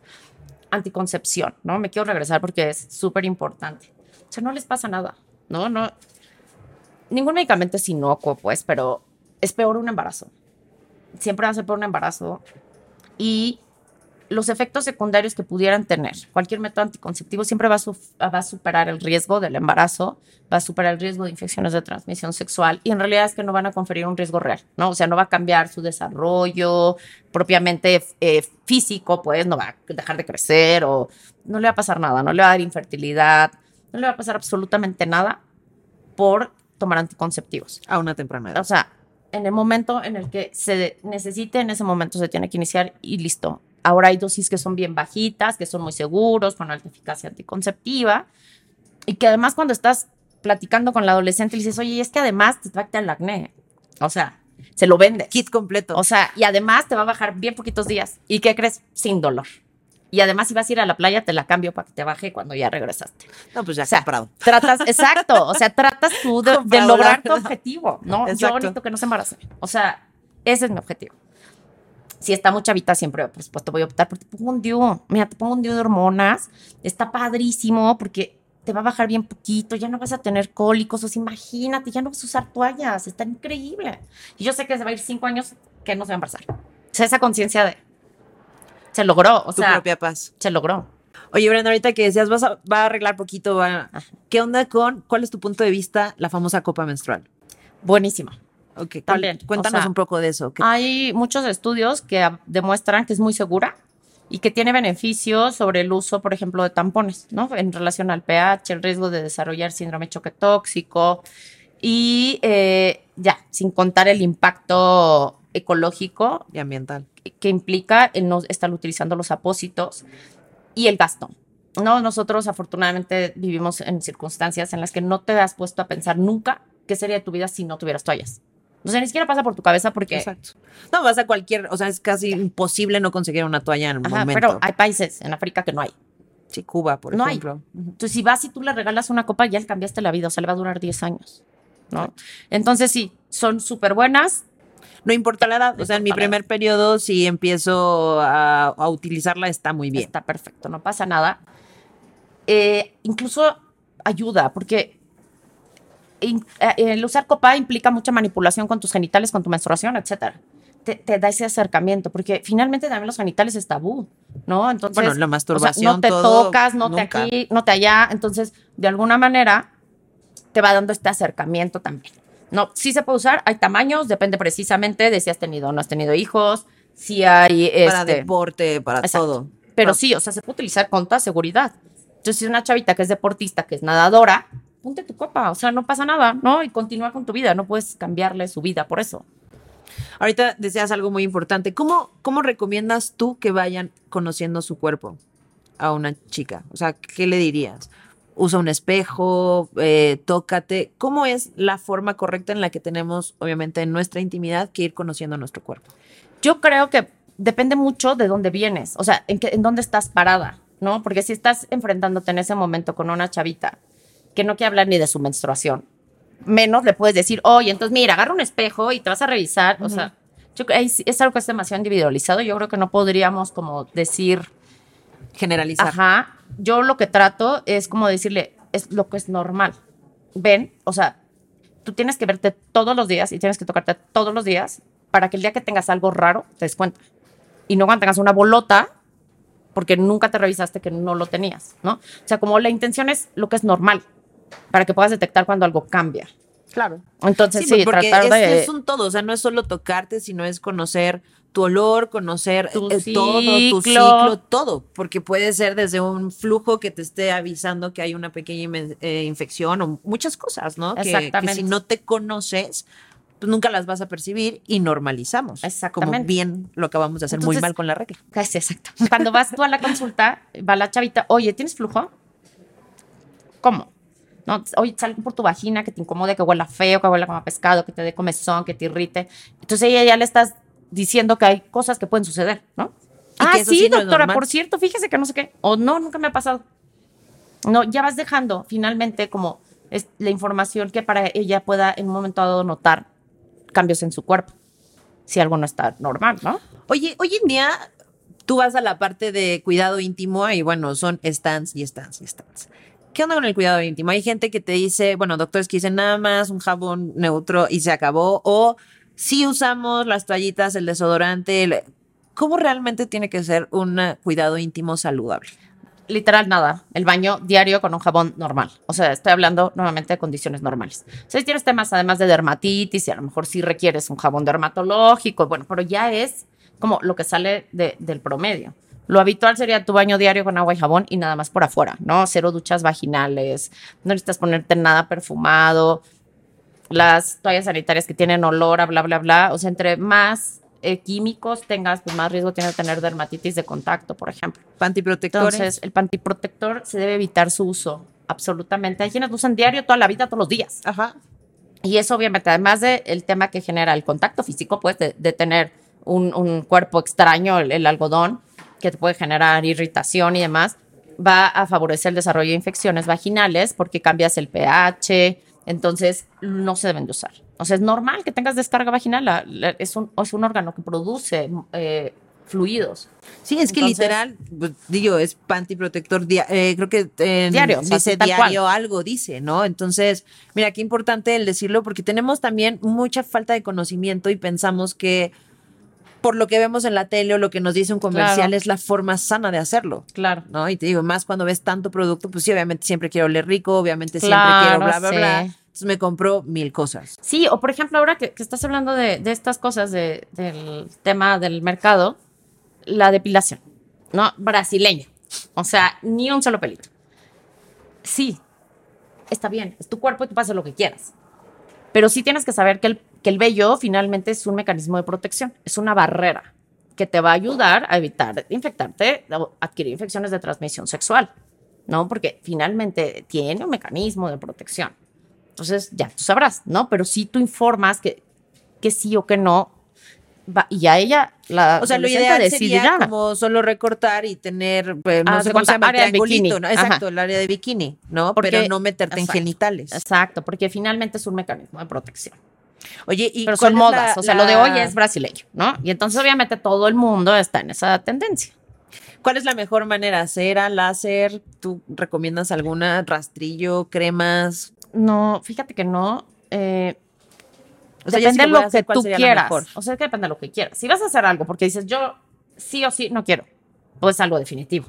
Anticoncepción, ¿no? Me quiero regresar porque es súper importante. O sea, no les pasa nada, ¿no? No. Ningún medicamento es inocuo, pues, pero es peor un embarazo. Siempre va a ser peor un embarazo. Y los efectos secundarios que pudieran tener cualquier método anticonceptivo siempre va a, su- va a superar el riesgo del embarazo, va a superar el riesgo de infecciones de transmisión sexual y en realidad es que no van a conferir un riesgo real, ¿no? O sea, no va a cambiar su desarrollo propiamente eh, físico, pues no va a dejar de crecer o no le va a pasar nada, no le va a dar infertilidad, no le va a pasar absolutamente nada por tomar anticonceptivos. A una temprana edad. O sea, en el momento en el que se necesite, en ese momento se tiene que iniciar y listo. Ahora hay dosis que son bien bajitas, que son muy seguros, con alta eficacia anticonceptiva y que además cuando estás platicando con la adolescente le dices, oye, es que además te va a quitar el acné. O sea, se lo vendes. Kit completo. O sea, y además te va a bajar bien poquitos días. ¿Y qué crees? Sin dolor. Y además si vas a ir a la playa, te la cambio para que te baje cuando ya regresaste. no, pues ya o sea, comprado. Tratas, exacto, o sea, tratas tú de, lograr tu objetivo, ¿no? Yo Exacto. necesito que no se embarace. O sea, ese es mi objetivo. Si está muy chavita, siempre, por supuesto, voy a optar por te pongo un DIU. Mira, te pongo un DIU de hormonas. Está padrísimo porque te va a bajar bien poquito, ya no vas a tener cólicos, o sea, imagínate, ya no vas a usar toallas, está increíble. Y yo sé que se va a ir cinco años que no se va a embarazar. O sea, esa conciencia de, se logró, o tu sea, propia paz. se logró. Oye, Brenda, ahorita que decías, vas a, va a arreglar poquito, va- ¿qué onda con, cuál es tu punto de vista, la famosa copa menstrual? Buenísima. Ok, También, cuéntanos o sea, un poco de eso. ¿qué- Hay muchos estudios que demuestran que es muy segura, y que tiene beneficios sobre el uso, por ejemplo, de tampones, ¿no? En relación al pH, el riesgo de desarrollar síndrome de choque tóxico y eh, ya, sin contar el impacto ecológico Y ambiental. que implica el no estar utilizando los apósitos y el gasto. No, nosotros afortunadamente vivimos en circunstancias en las que no te has puesto a pensar nunca qué sería de tu vida si no tuvieras toallas. O sea, ni siquiera pasa por tu cabeza porque Exacto. No, vas a cualquier, o sea, es casi imposible no conseguir una toalla en un Ajá, momento. pero hay países en África que no hay. Sí, Cuba, por No hay. ejemplo. Ujú. Entonces, si vas y tú le regalas una copa, ya le cambiaste la vida, o sea, le va a durar 10 años, ¿no? Entonces, sí, son súper buenas. No importa la edad. O sea, en mi primer periodo, si empiezo a, a utilizarla, está muy bien. Está perfecto, no pasa nada. Eh, incluso ayuda, porque el usar copa implica mucha manipulación con tus genitales, con tu menstruación, etcétera. Te, te da ese acercamiento, porque finalmente también los genitales es tabú, ¿no? Entonces, Bueno, la o sea, masturbación, no te todo, tocas, no nunca. te aquí, no te allá. Entonces, de alguna manera, te va dando este acercamiento también. No, sí se puede usar, hay tamaños, depende precisamente de si has tenido o no has tenido hijos, si hay Para este, deporte, para Exacto. todo. pero Ah. sí, o sea, se puede utilizar con toda seguridad. Entonces, si una chavita que es deportista, que es nadadora, ponte tu copa, o sea, no pasa nada, ¿no? Y continúa con tu vida, no puedes cambiarle su vida por eso. Ahorita deseas algo muy importante. ¿Cómo, ¿Cómo recomiendas tú que vayan conociendo su cuerpo a una chica? O sea, ¿qué le dirías? Usa un espejo, eh, tócate. ¿Cómo es la forma correcta en la que tenemos, obviamente, en nuestra intimidad que ir conociendo nuestro cuerpo? Yo creo que depende mucho de dónde vienes, o sea, en, qué, en dónde estás parada, ¿no? Porque si estás enfrentándote en ese momento con una chavita que no quiere hablar ni de su menstruación, menos le puedes decir, oye, entonces mira, agarra un espejo y te vas a revisar, o sea, yo sí- es algo que es demasiado individualizado, yo creo que no podríamos como decir, Generalizar. Ajá. Yo lo que trato es como decirle, es lo que es normal. Ven, o sea, tú tienes que verte todos los días y tienes que tocarte todos los días para que el día que tengas algo raro te des cuenta. Y no cuando tengas una bolota porque nunca te revisaste que no lo tenías, ¿no? O sea, como la intención es lo que es normal para que puedas detectar cuando algo cambia. Claro. Entonces, sí, Sí, porque tratar es, de... es un todo, o sea, no es solo tocarte, sino es conocer tu olor, conocer Tu eh, todo, tu ciclo. todo, porque puede ser desde un flujo que te esté avisando que hay una pequeña eh, infección o muchas cosas, ¿no? Que- Que, Exactamente. si no te conoces, pues nunca las vas a percibir y normalizamos. Como Exactamente. bien lo acabamos de hacer muy mal con la regla. Casi, exacto. Cuando vas tú a la consulta, va la chavita, oye, ¿tienes flujo? ¿Cómo? No, oye, por tu vagina que te incomode, que huela feo, que huela como a pescado, que te dé comezón, que te irrite. Entonces ella ya le estás diciendo que hay cosas que pueden suceder, ¿no? Ah, sí, sí no doctora, por cierto, fíjese que no sé qué. O no, nunca me ha pasado. No, ya vas dejando finalmente como es la información que para ella pueda en un momento dado notar cambios en su cuerpo. Si algo no está normal, ¿no? Oye, hoy en día tú vas a la parte de cuidado íntimo y bueno, son stands y stands y stands. ¿Qué onda con el cuidado íntimo? Hay gente que te dice, bueno, doctores que dicen nada más un jabón neutro y se acabó, o si usamos las toallitas, el desodorante, ¿cómo realmente tiene que ser un cuidado íntimo saludable? literal nada, el baño diario con un jabón normal. O sea, estoy hablando nuevamente de condiciones normales. Si tienes temas además de dermatitis y a lo mejor sí requieres un jabón dermatológico, bueno, pero ya es como lo que sale de- del promedio. Lo habitual sería tu baño diario con agua y jabón y nada más por afuera, ¿no? Cero duchas vaginales, no necesitas ponerte nada perfumado, las toallas sanitarias que tienen olor, a bla, bla, bla. O sea, entre más eh, químicos tengas, pues más riesgo tienes de tener dermatitis de contacto, por ejemplo. Pantiprotectores. Entonces, el pantiprotector se debe evitar su uso, absolutamente. Hay quienes lo usan diario, toda la vida, todos los días. Ajá. Y eso, obviamente, además del tema que genera el contacto físico, pues, de, de tener un, un cuerpo extraño, el, el algodón, que te puede generar irritación y demás, va a favorecer el desarrollo de infecciones vaginales porque cambias el pH, entonces no se deben de usar. O sea, es normal que tengas descarga vaginal, la- la- es, un, es un órgano que produce eh, fluidos. Sí, es que Entonces- literal, pues, digo, es pantiprotector, eh, creo que en- Diario, o sea, dice diario algo, dice, ¿no? Entonces, mira, qué importante el decirlo porque tenemos también mucha falta de conocimiento y pensamos que por lo que vemos en la tele o lo que nos dice un comercial Claro. es la forma sana de hacerlo. Claro. ¿No? Y te digo, más cuando ves tanto producto, pues sí, obviamente siempre quiero oler rico, obviamente siempre quiero bla, bla, sí. bla. Entonces me compro mil cosas. Sí, o por ejemplo, ahora que, que estás hablando de, de estas cosas de- del tema del mercado, la depilación. ¿no? Brasileño. O sea, ni un solo pelito. Sí, está bien, es tu cuerpo y tú puedes hacer lo que quieras. Pero sí tienes que saber que el, que el vello finalmente es un mecanismo de protección, es una barrera que te va a ayudar a evitar infectarte o adquirir infecciones de transmisión sexual, ¿no? Porque finalmente tiene un mecanismo de protección. Entonces, ya tú sabrás, ¿no? Pero sí tú informas que, que sí o que no. va- y ya ella, la O sea, lo ideal decidirá. sería como solo recortar y tener, pues, no Haz sé cómo se llama, área de bikini. ¿no? Ajá. Exacto, el área de bikini, ¿no? Porque- Pero no meterte Exacto. en genitales. Exacto, porque finalmente es un mecanismo de protección. Oye, y Pero son modas, la- o sea, lo de hoy la- es brasileño, ¿no? Y entonces obviamente todo el mundo está en esa tendencia. ¿Cuál es la mejor manera? ¿Cera, láser? ¿Tú recomiendas alguna? ¿Rastrillo, cremas? No, fíjate que no. eh, O sea, depende de lo lo hacer, que ¿cuál tú la quieras. O sea, que depende de lo que quieras. Si vas a hacer algo porque dices, yo sí o sí no quiero, pues algo definitivo,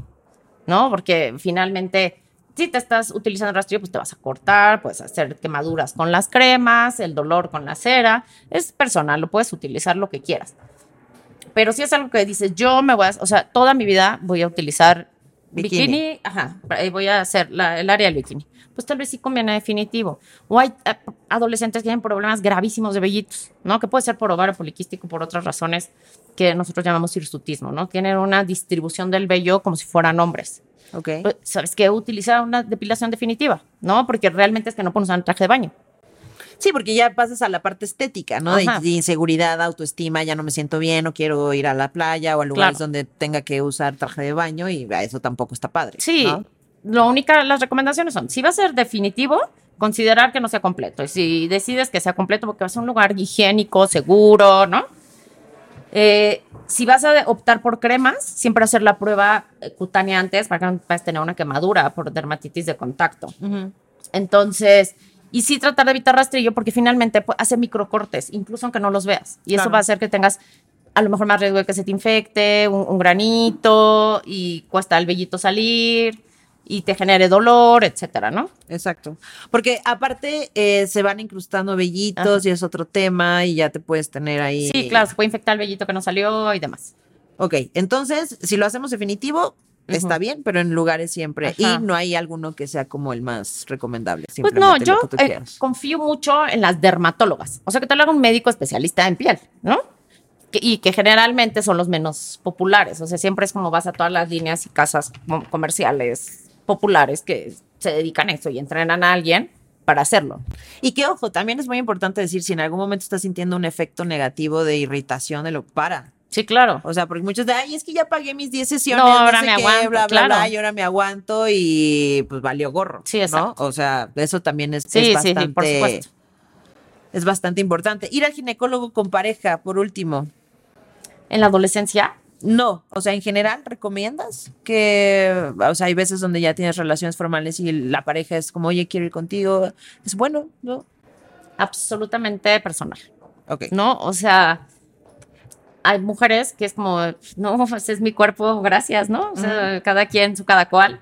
¿no? Porque finalmente, si te estás utilizando rastrillo, pues te vas a cortar, puedes hacer quemaduras con las cremas, el dolor con la cera. Es personal, lo puedes utilizar lo que quieras. Pero si es algo que dices, yo me voy a, o sea, toda mi vida voy a utilizar Bikini. bikini, ajá, voy a hacer la- el área del bikini. Pues tal vez sí conviene definitivo. O hay eh, adolescentes que tienen problemas gravísimos de vellitos, ¿no? Que puede ser por ovario poliquístico, por otras razones que nosotros llamamos hirsutismo, ¿no? Tienen una distribución del vello como si fueran hombres. Ok. Pues, ¿Sabes qué? Utiliza una depilación definitiva, ¿no? Porque realmente es que no pueden usar un traje de baño. Sí, porque ya pasas a la parte estética, ¿no? De, de inseguridad, autoestima, ya no me siento bien, no quiero ir a la playa o a lugares Claro. donde tenga que usar traje de baño y a eso tampoco está padre. Sí, ¿no? lo única, las recomendaciones son, si va a ser definitivo, considerar que no sea completo. Y si decides que sea completo porque va a un lugar higiénico, seguro, ¿no? Eh, si vas a optar por cremas, siempre hacer la prueba eh, cutánea antes para que no puedas tener una quemadura por dermatitis de contacto. Ujú. Entonces, y sí tratar de evitar rastrillo porque finalmente hace microcortes, incluso aunque no los veas. Y eso va a hacer que tengas a lo mejor más riesgo de que se te infecte, un, un granito y cuesta el vellito salir y te genere dolor, etcétera, ¿no? Exacto. Porque aparte eh, se van incrustando vellitos Ajá. y es otro tema y ya te puedes tener ahí. Sí, claro, se puede infectar el vellito que no salió y demás. Ok, entonces, si lo hacemos definitivo, está bien, pero en lugares siempre. Ajá. Y no hay alguno que sea como el más recomendable. Pues no, yo eh, confío mucho en las dermatólogas. O sea, que te lo haga un médico especialista en piel, ¿no? Que- y que generalmente son los menos populares. O sea, siempre es como vas a todas las líneas y casas com- comerciales populares que se dedican a eso y entrenan a alguien para hacerlo. Y que ojo, también es muy importante decir si en algún momento estás sintiendo un efecto negativo de irritación, de lo para. Sí, claro. O sea, porque muchos de, ay, es que ya pagué mis 10 sesiones, No, no, ahora sé me qué, aguanto, bla, bla, claro. bla, y ahora me aguanto y pues valió gorro. Sí, ¿no? exacto. O sea, eso también es, Sí, es sí, sí, bastante, por supuesto. es bastante importante. Ir al ginecólogo con pareja, por último. En la adolescencia, No, o sea, en general, ¿recomiendas? Que, o sea, hay veces donde ya tienes relaciones formales y la pareja es como, oye, quiero ir contigo. Es bueno, ¿no? absolutamente personal. Ok. ¿no? O sea, hay mujeres que es como, no, ese es mi cuerpo, gracias, ¿no? O sea, cada quien, su cada cual.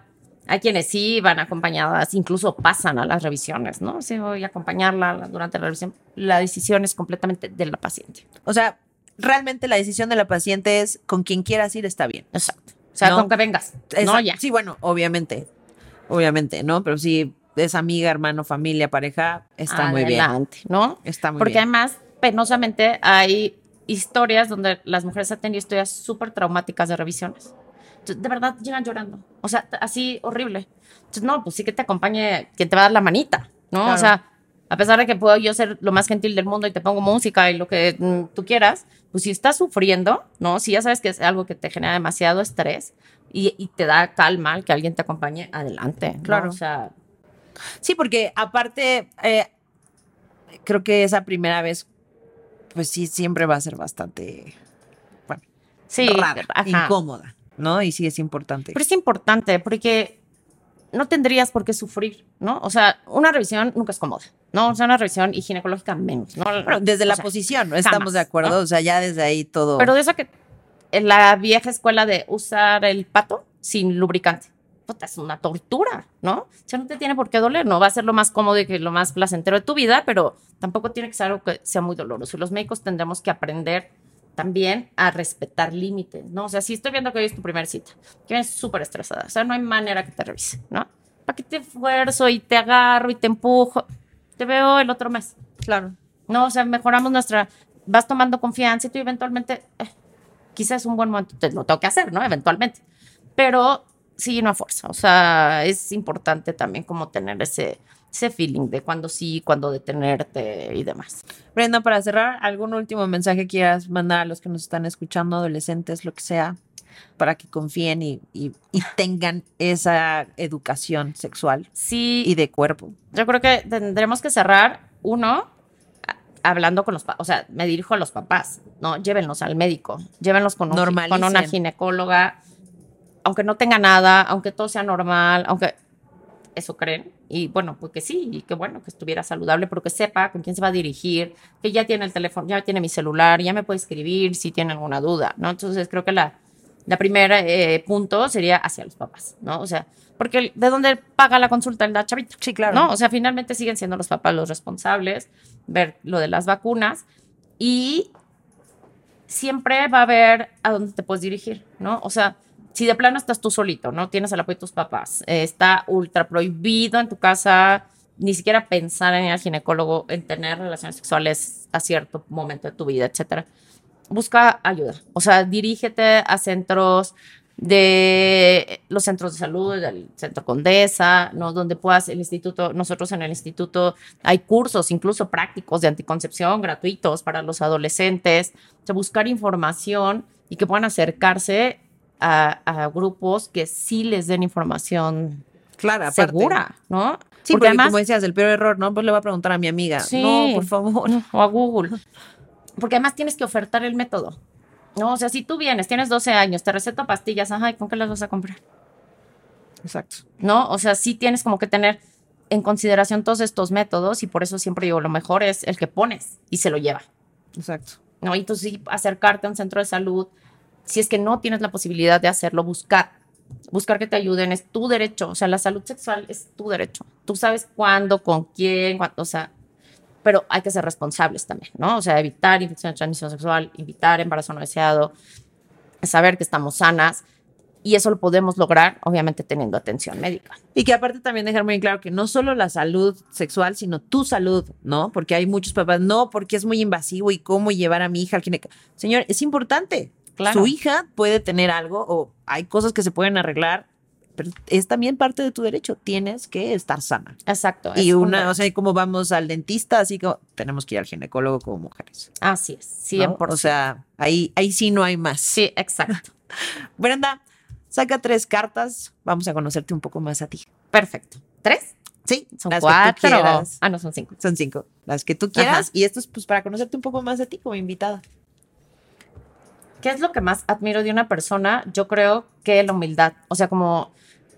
Hay quienes sí van acompañadas, incluso pasan a las revisiones, ¿no? Sí, voy a acompañarla durante la revisión. La decisión es completamente de la paciente. O sea, realmente la decisión de la paciente es con quien quieras ir está bien. Exacto. O sea, No. con que vengas. No, Esa- ya. Sí, bueno, obviamente. Obviamente, ¿no? Pero si es amiga, hermano, familia, pareja, está muy bien. Adelante, ¿no? Está muy Porque bien. además, penosamente, hay historias donde las mujeres han tenido historias súper traumáticas de revisiones. Entonces, de verdad, llegan llorando. O sea, así horrible. Entonces, no, pues sí que te acompañe quien te va a dar la manita, ¿no? Claro. O sea, a pesar de que puedo yo ser lo más gentil del mundo y te pongo música y lo que mm, tú quieras, pues si estás sufriendo, ¿no? Si ya sabes que es algo que te genera demasiado estrés y, y te da calma que alguien te acompañe, adelante. ¿no? Claro. O sea, Sí, porque aparte, eh, creo que esa primera vez, pues sí, siempre va a ser bastante bueno, sí, rara, incómoda, ¿no? Y sí es importante. Pero es importante porque no tendrías por qué sufrir, ¿no? O sea, una revisión nunca es cómoda, ¿no? O sea, una revisión y ginecológica menos, ¿no? Bueno, desde O la sea, posición, ¿no? Estamos jamás, de acuerdo, ¿no? o sea, ya desde ahí todo. Pero de eso que en la vieja escuela de usar el pato sin lubricante. Puta, es una tortura, ¿no? O sea, no te tiene por qué doler, no va a ser lo más cómodo y que lo más placentero de tu vida, pero tampoco tiene que ser algo que sea muy doloroso. Y los médicos tendremos que aprender también a respetar límites, ¿no? O sea, si estoy viendo que hoy es tu primera cita, que vienes súper estresada, o sea, no hay manera que te revise, ¿no? ¿Para qué te esfuerzo y te agarro y te empujo? Te veo el otro mes. Claro. No, o sea, mejoramos nuestra, vas tomando confianza y tú eventualmente, eh, quizás es un buen momento, te lo tengo que hacer, ¿no? Eventualmente. Pero sí, no a fuerza. O sea, es importante también como tener ese, ese feeling de cuando sí, cuando detenerte y demás. Brenda, para cerrar, ¿algún último mensaje quieras mandar a los que nos están escuchando, adolescentes, lo que sea, para que confíen y, y- y tengan esa educación sexual Sí, y de cuerpo? yo creo que tendremos que cerrar, uno, hablando con los papás, o sea, me dirijo a los papás, ¿no? Llévenlos al médico, llévenlos con, un gi- con una ginecóloga, aunque no tenga nada, aunque todo sea normal, aunque eso creen. Y bueno, pues que sí, y que bueno que estuviera saludable, pero que sepa con quién se va a dirigir, que ya tiene el teléfono, ya tiene mi celular, ya me puede escribir si tiene alguna duda, ¿no? Entonces creo que la, la primera eh, punto sería hacia los papás, ¿no? O sea, porque ¿de dónde paga la consulta la chavita? Sí, claro. ¿No? O sea, finalmente siguen siendo los papás los responsables, ver lo de las vacunas y siempre va a haber a dónde te puedes dirigir, ¿no? O sea, si de plano estás tú solito, ¿no? Tienes el apoyo de tus papás, eh, está ultra prohibido en tu casa ni siquiera pensar en ir al ginecólogo, en tener relaciones sexuales a cierto momento de tu vida, etcétera. Busca ayuda, o sea, dirígete a centros de los centros de salud, del centro Condesa, ¿no? Donde puedas, el instituto, nosotros en el instituto hay cursos, incluso prácticos de anticoncepción gratuitos para los adolescentes, o sea, buscar información y que puedan acercarse a, a grupos que sí les den información aparte. segura, ¿no? Sí, porque, como decías, el peor error, ¿no? Pues le voy a preguntar a mi amiga. Sí. No, por favor. o a Google. Porque además tienes que ofertar el método. No, o sea, si tú vienes, tienes 12 años, te receto pastillas, ajá, ¿y con qué las vas a comprar? Exacto. ¿No? O sea, sí tienes como que tener en consideración todos estos métodos y por eso siempre digo, lo mejor es el que pones y se lo lleva. Exacto. ¿No? Y entonces sí, acercarte a un centro de salud, si es que no tienes la posibilidad de hacerlo, buscar. Buscar que te ayuden es tu derecho. O sea, la salud sexual es tu derecho. Tú sabes cuándo, con quién, cuándo, o sea, pero hay que ser responsables también, ¿no? O sea, evitar infección de transmisión sexual, evitar embarazo no deseado, saber que estamos sanas. Y eso lo podemos lograr, obviamente, teniendo atención médica. Y que aparte también dejar muy claro que no solo la salud sexual, sino tu salud, ¿no? Porque hay muchos papás, no, porque es muy invasivo y cómo llevar a mi hija al ginecólogo. Señor, es importante. Claro. Su hija puede tener algo o hay cosas que se pueden arreglar, pero es también parte de tu derecho. Tienes que estar sana. Exacto. Y una, o sea, como vamos al dentista, así como tenemos que ir al ginecólogo como mujeres. Así es, ¿no? 100%. O sea, ahí, ahí sí no hay más. sí, exacto. Brenda, saca tres cartas. Vamos a conocerte un poco más a ti. Perfecto. ¿Tres? Sí, Son las que tú cuatro. quieras. Ah, no, son cinco. Son cinco. Las que tú quieras. Ajá. Y esto es pues para conocerte un poco más de ti como invitada. ¿Qué es lo que más admiro de una persona? Yo creo que la humildad, o sea, como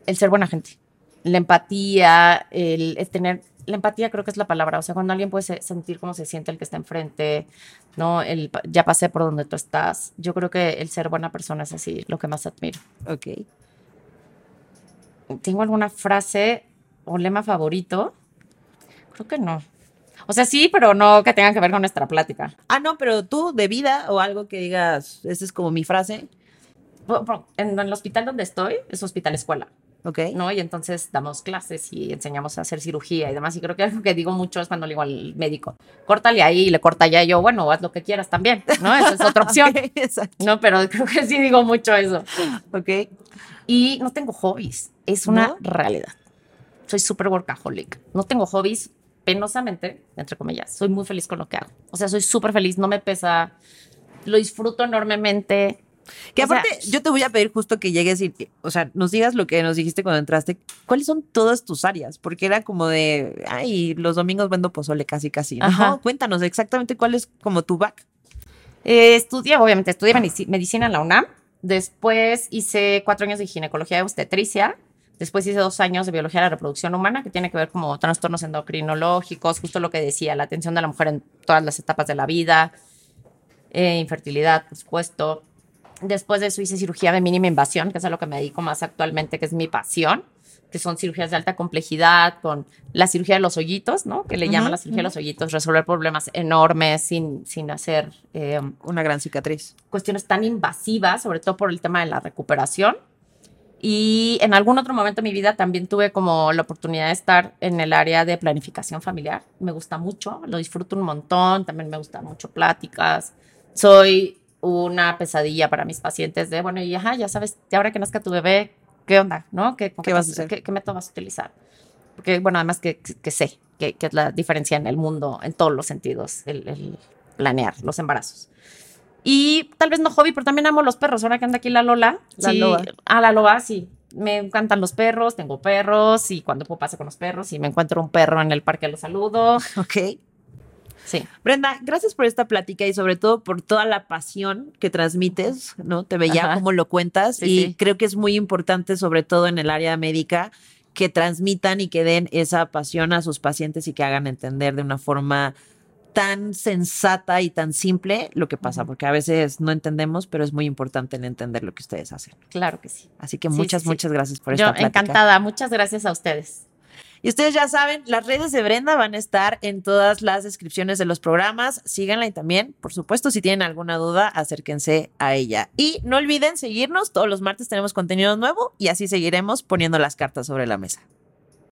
el ser buena gente, la empatía, el, el tener, la empatía creo que es la palabra, o sea, cuando alguien puede se- sentir cómo se siente el que está enfrente, ¿no? El, ya pasé por donde tú estás. Yo creo que el ser buena persona es así, lo que más admiro. Ok. ¿Tengo alguna frase o lema favorito? Creo que no. O sea, sí, pero no que tenga que ver con nuestra plática. Ah, no, pero tú de vida o algo que digas, esa es como mi frase. En el hospital donde estoy es hospital escuela. Ok. ¿no? Y entonces damos clases y enseñamos a hacer cirugía y demás. Y creo que algo que digo mucho es cuando le digo al médico, córtale ahí y le corta ya. Yo, bueno, haz lo que quieras también, ¿no? Esa es otra opción. Ok, Exacto. No, pero creo que sí digo mucho eso. Ok. Y no tengo hobbies, es una ¿No? realidad. Soy súper workaholic. No tengo hobbies, penosamente, entre comillas. Soy muy feliz con lo que hago. O sea, soy súper feliz, no me pesa, lo disfruto enormemente. Que O sea, aparte, yo te voy a pedir justo que llegues y, o sea, nos digas lo que nos dijiste cuando entraste. ¿Cuáles son todas tus áreas? Porque era como de, ay, los domingos vendo pozole casi, casi. ¿no? Ajá. Cuéntanos exactamente cuál es como tu back. Eh, estudié, obviamente, estudié medici- medicina en la UNAM. Después hice cuatro años de ginecología y obstetricia. Después hice dos años de biología de la reproducción humana, que tiene que ver como trastornos endocrinológicos, justo lo que decía, la atención de la mujer en todas las etapas de la vida, eh, infertilidad, por supuesto. Después de eso hice cirugía de mínima invasión, que es a lo que me dedico más actualmente, que es mi pasión. que son cirugías de alta complejidad, con la cirugía de los hoyitos, ¿no? Que le llaman Ujú, la cirugía de los hoyitos, resolver problemas enormes sin, sin hacer eh, Una gran cicatriz. cuestiones tan invasivas, sobre todo por el tema de la recuperación. Y en algún otro momento de mi vida también tuve como la oportunidad de estar en el área de planificación familiar. Me gusta mucho, lo disfruto un montón, también me gustan mucho pláticas. Soy una pesadilla para mis pacientes de, bueno, y ajá, ya sabes, ahora que nazca tu bebé, ¿qué onda? ¿No? ¿Qué, con ¿Qué vas a hacer? ¿Qué, qué método vas a utilizar? Porque, bueno, además que, que sé que, que es la diferencia en el mundo, en todos los sentidos, el, el planear los embarazos. Y tal vez no hobby, pero también amo los perros. Ahora que anda aquí la Lola. La sí, Loa. A la Loa, sí. Me encantan los perros, tengo perros y cuando puedo paso con los perros y me encuentro un perro en el parque lo saludo. Ok. Sí. Brenda, gracias por esta plática y sobre todo por toda la pasión que transmites, ¿no? Te veía Ajá. cómo lo cuentas Sí, y sí. creo que es muy importante, sobre todo en el área médica, que transmitan y que den esa pasión a sus pacientes y que hagan entender de una forma tan sensata y tan simple lo que pasa, porque a veces no entendemos, pero es muy importante en entender lo que ustedes hacen. Claro que sí. Así que Sí, muchas, sí, sí. muchas gracias por Yo esta plática. encantada. Muchas gracias a ustedes. Y ustedes ya saben, las redes de Brenda van a estar en todas las descripciones de los programas. Síganla y también, por supuesto, si tienen alguna duda, acérquense a ella. Y no olviden seguirnos, todos los martes tenemos contenido nuevo y así seguiremos poniendo las cartas sobre la mesa.